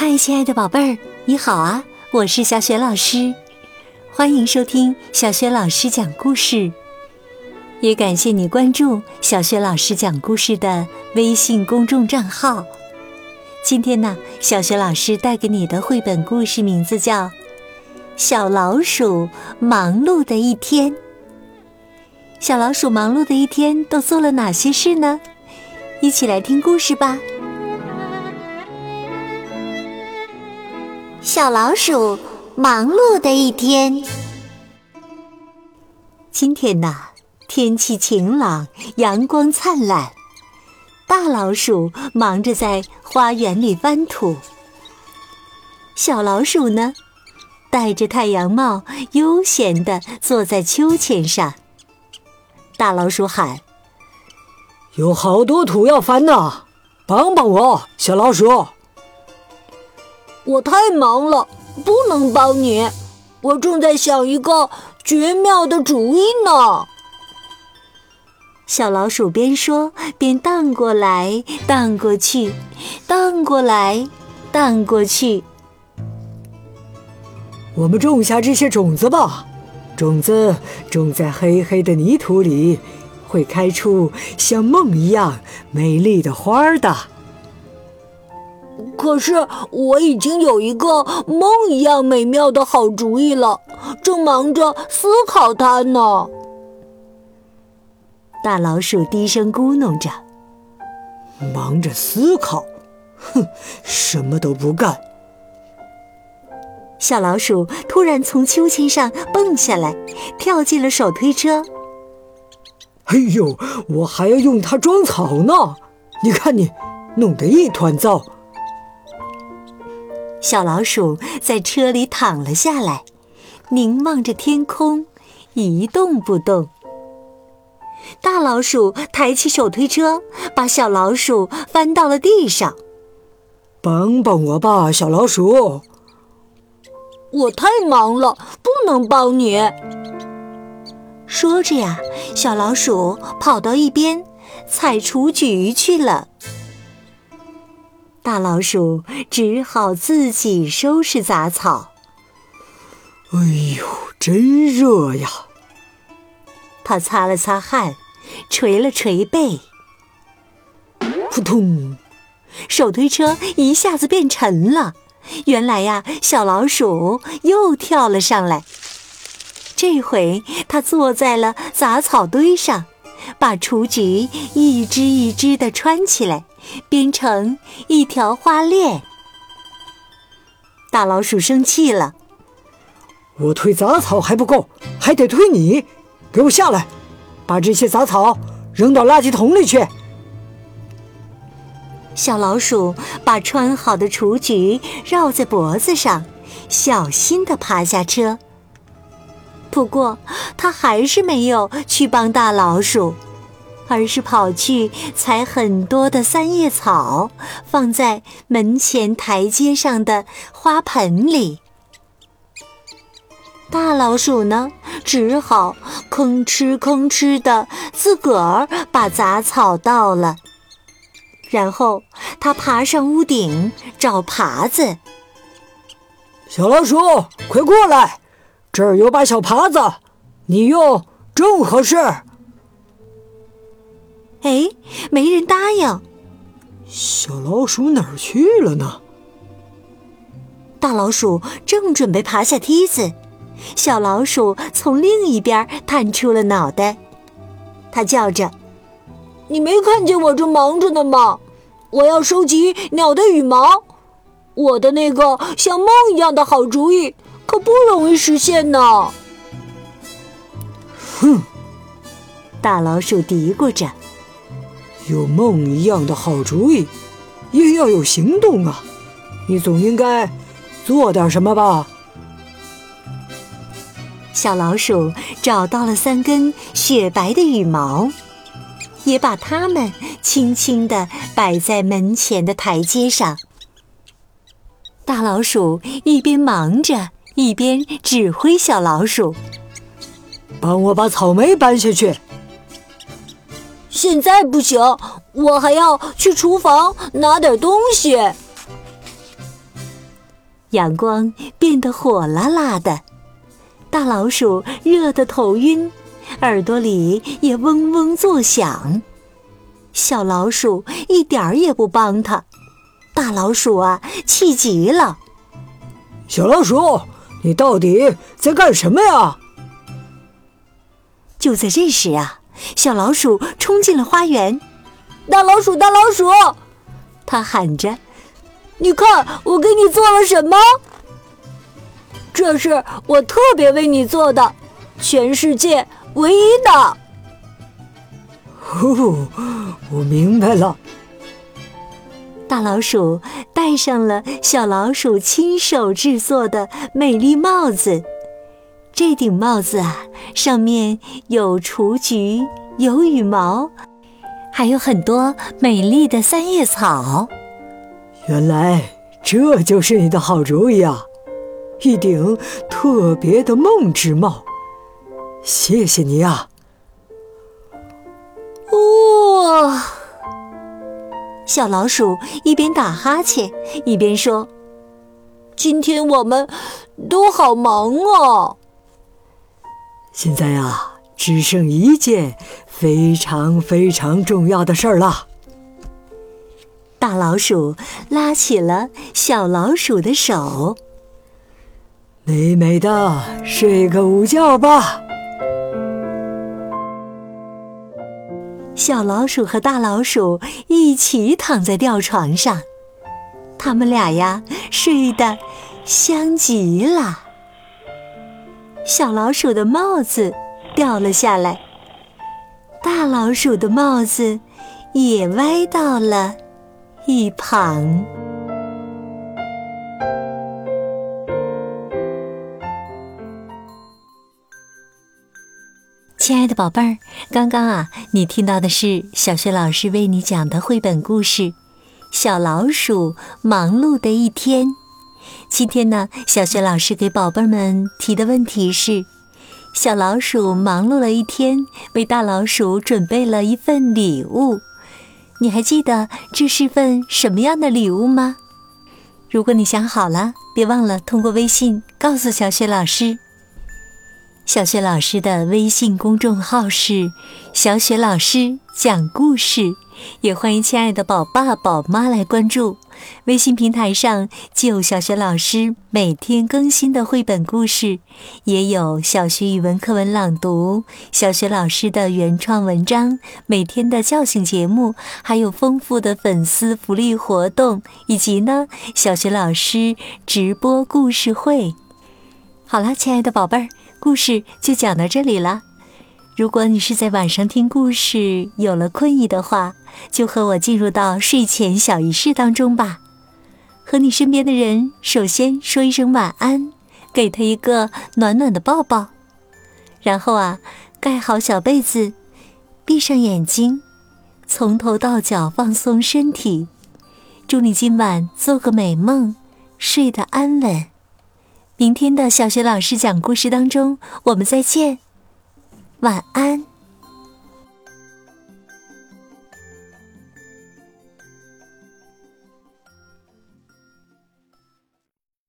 嗨，亲爱的宝贝儿，你好啊！我是小雪老师，欢迎收听小雪老师讲故事。也感谢你关注小雪老师讲故事的微信公众账号。今天呢，小雪老师带给你的绘本故事名字叫《小老鼠忙碌的一天》。小老鼠忙碌的一天都做了哪些事呢？一起来听故事吧。小老鼠忙碌的一天。今天呢，天气晴朗，阳光灿烂。大老鼠忙着在花园里翻土。小老鼠呢，戴着太阳帽，悠闲地坐在秋千上。大老鼠喊：“有好多土要翻呢，帮帮我，小老鼠！”我太忙了，不能帮你。我正在想一个绝妙的主意呢。小老鼠边说边荡过来荡过去，荡过来荡过去。我们种下这些种子吧，种子种在黑黑的泥土里，会开出像梦一样美丽的花儿的。可是我已经有一个梦一样美妙的好主意了，正忙着思考它呢。大老鼠低声咕哝着：“忙着思考，哼，什么都不干。”小老鼠突然从秋千上蹦下来，跳进了手推车。哎呦，我还要用它装草呢！你看你，弄得一团糟。小老鼠在车里躺了下来，凝望着天空，一动不动。大老鼠抬起手推车，把小老鼠翻到了地上。帮帮我吧，小老鼠！我太忙了，不能帮你。说着呀，小老鼠跑到一边采雏菊去了。大老鼠只好自己收拾杂草。哎呦，真热呀！他擦了擦汗，捶了捶背。扑通！手推车一下子变沉了。原来呀，小老鼠又跳了上来。这回它坐在了杂草堆上，把雏菊一只一只的穿起来。编成一条花链。大老鼠生气了：“我推杂草还不够，还得推你！给我下来，把这些杂草扔到垃圾桶里去。”小老鼠把穿好的雏菊绕在脖子上，小心地爬下车。不过，它还是没有去帮大老鼠。而是跑去采很多的三叶草，放在门前台阶上的花盆里。大老鼠呢，只好吭哧吭哧的自个儿把杂草倒了。然后它爬上屋顶找耙子。小老鼠，快过来，这儿有把小耙子，你用正合适。哎，没人答应。小老鼠哪儿去了呢？大老鼠正准备爬下梯子，小老鼠从另一边探出了脑袋。它叫着：“你没看见我正忙着呢吗？我要收集鸟的羽毛。我的那个像梦一样的好主意可不容易实现呢。”哼，大老鼠嘀咕着。有梦一样的好主意，也要有行动啊！你总应该做点什么吧？小老鼠找到了三根雪白的羽毛，也把它们轻轻地摆在门前的台阶上。大老鼠一边忙着，一边指挥小老鼠：“帮我把草莓搬下去。”现在不行，我还要去厨房拿点东西。阳光变得火辣辣的，大老鼠热得头晕，耳朵里也嗡嗡作响。小老鼠一点儿也不帮他，大老鼠啊，气极了。小老鼠，你到底在干什么呀？就在这时啊，小老鼠冲进了花园。大老鼠，大老鼠，它喊着：“你看，我给你做了什么？这是我特别为你做的，全世界唯一的。”哦，我明白了。大老鼠戴上了小老鼠亲手制作的美丽帽子。这顶帽子啊，上面有雏菊，有羽毛，还有很多美丽的三叶草。原来这就是你的好主意啊！一顶特别的梦之帽。谢谢你啊！哇！小老鼠一边打哈欠，一边说：“今天我们都好忙哦。”现在啊，只剩一件非常非常重要的事儿了。大老鼠拉起了小老鼠的手，美美的睡个午觉吧。小老鼠和大老鼠一起躺在吊床上，他们俩呀睡得香极了。小老鼠的帽子掉了下来，大老鼠的帽子也歪到了一旁。亲爱的宝贝儿，刚刚啊，你听到的是小学老师为你讲的绘本故事《小老鼠忙碌的一天》。今天呢，小雪老师给宝贝儿们提的问题是：小老鼠忙碌了一天，为大老鼠准备了一份礼物。你还记得这是份什么样的礼物吗？如果你想好了，别忘了通过微信告诉小雪老师。小雪老师的微信公众号是“小雪老师讲故事”，也欢迎亲爱的宝爸宝妈来关注。微信平台上既有小学老师每天更新的绘本故事，也有小学语文课文朗读、小学老师的原创文章、每天的叫醒节目，还有丰富的粉丝福利活动，以及呢小学老师直播故事会。好了，亲爱的宝贝儿。故事就讲到这里了。如果你是在晚上听故事有了困意的话，就和我进入到睡前小仪式当中吧。和你身边的人首先说一声晚安，给他一个暖暖的抱抱，然后啊，盖好小被子，闭上眼睛，从头到脚放松身体。祝你今晚做个美梦，睡得安稳。明天的小学老师讲故事当中，我们再见，晚安。